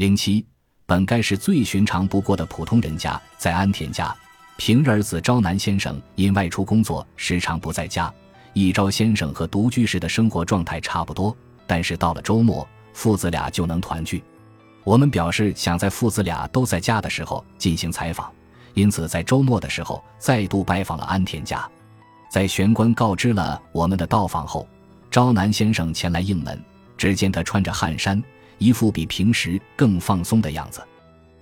零七，本该是最寻常不过的普通人家，在安田家，平日儿子昭南先生因外出工作，时常不在家。一朝先生和独居时的生活状态差不多，但是到了周末，父子俩就能团聚。我们表示想在父子俩都在家的时候进行采访，因此在周末的时候再度拜访了安田家。在玄关告知了我们的到访后，昭南先生前来应门，只见他穿着汗衫。一副比平时更放松的样子。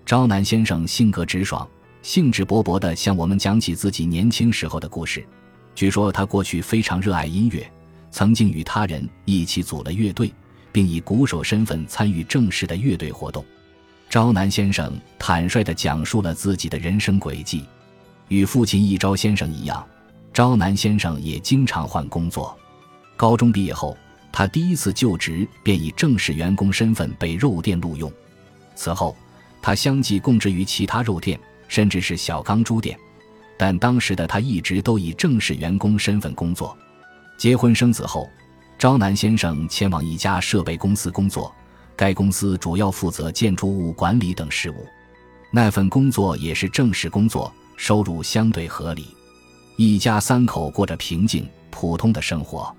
昭南先生性格直爽，兴致勃勃地向我们讲起自己年轻时候的故事。据说他过去非常热爱音乐，曾经与他人一起组了乐队，并以鼓手身份参与正式的乐队活动。昭南先生坦率地讲述了自己的人生轨迹。与父亲一昭先生一样，昭南先生也经常换工作。高中毕业后。他第一次就职便以正式员工身份被肉店录用，此后他相继供职于其他肉店，甚至是小钢珠店，但当时的他一直都以正式员工身份工作。结婚生子后，昭南先生前往一家设备公司工作，该公司主要负责建筑物管理等事务，那份工作也是正式工作，收入相对合理，一家三口过着平静普通的生活。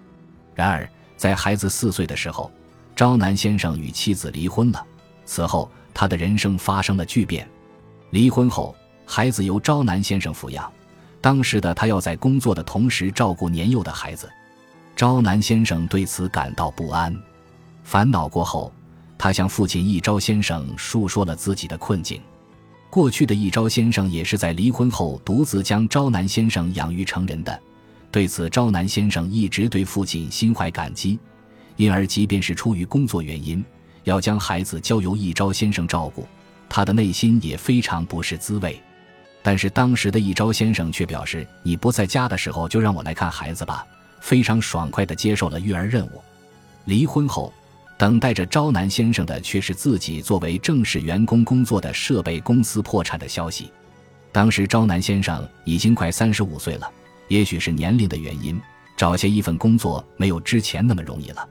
然而。在孩子四岁的时候，昭南先生与妻子离婚了。此后，他的人生发生了巨变。离婚后，孩子由昭南先生抚养。当时的他要在工作的同时照顾年幼的孩子，昭南先生对此感到不安。烦恼过后，他向父亲一昭先生述说了自己的困境。过去的一昭先生也是在离婚后独自将昭南先生养育成人的。对此，昭南先生一直对父亲心怀感激，因而即便是出于工作原因，要将孩子交由一昭先生照顾，他的内心也非常不是滋味。但是当时的一昭先生却表示：“你不在家的时候，就让我来看孩子吧。”非常爽快地接受了育儿任务。离婚后，等待着昭南先生的却是自己作为正式员工工作的设备公司破产的消息。当时昭南先生已经快三十五岁了。也许是年龄的原因，找下一份工作没有之前那么容易了。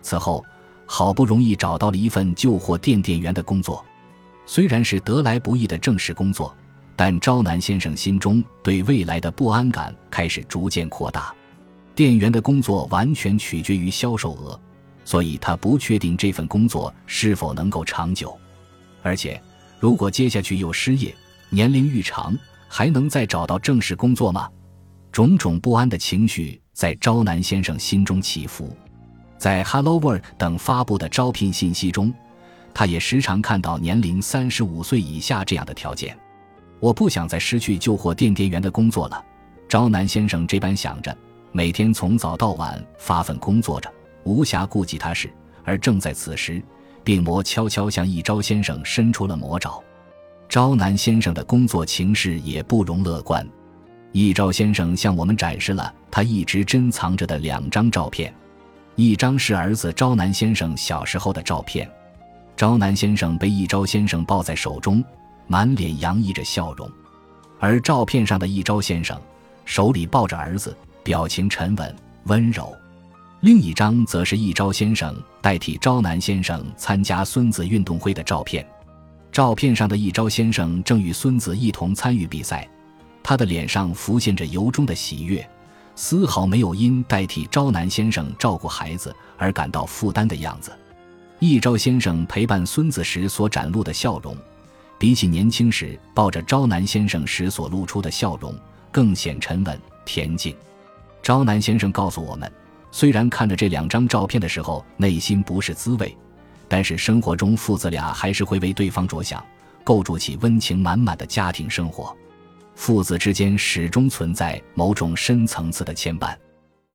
此后，好不容易找到了一份旧货店店员的工作，虽然是得来不易的正式工作，但招南先生心中对未来的不安感开始逐渐扩大。店员的工作完全取决于销售额，所以他不确定这份工作是否能够长久。而且，如果接下去又失业，年龄愈长，还能再找到正式工作吗？种种不安的情绪在昭南先生心中起伏，在 Hello World 等发布的招聘信息中，他也时常看到年龄三十五岁以下这样的条件。我不想再失去旧货店店员的工作了，昭南先生这般想着，每天从早到晚发奋工作着，无暇顾及他事。而正在此时，病魔悄悄向一昭先生伸出了魔爪，昭南先生的工作情势也不容乐观。易昭先生向我们展示了他一直珍藏着的两张照片，一张是儿子昭南先生小时候的照片，昭南先生被易昭先生抱在手中，满脸洋溢着笑容；而照片上的一昭先生手里抱着儿子，表情沉稳温柔。另一张则是一昭先生代替昭南先生参加孙子运动会的照片，照片上的一昭先生正与孙子一同参与比赛。他的脸上浮现着由衷的喜悦，丝毫没有因代替昭南先生照顾孩子而感到负担的样子。一昭先生陪伴孙子时所展露的笑容，比起年轻时抱着昭南先生时所露出的笑容更显沉稳恬静。昭南先生告诉我们，虽然看着这两张照片的时候内心不是滋味，但是生活中父子俩还是会为对方着想，构筑起温情满满的家庭生活。父子之间始终存在某种深层次的牵绊。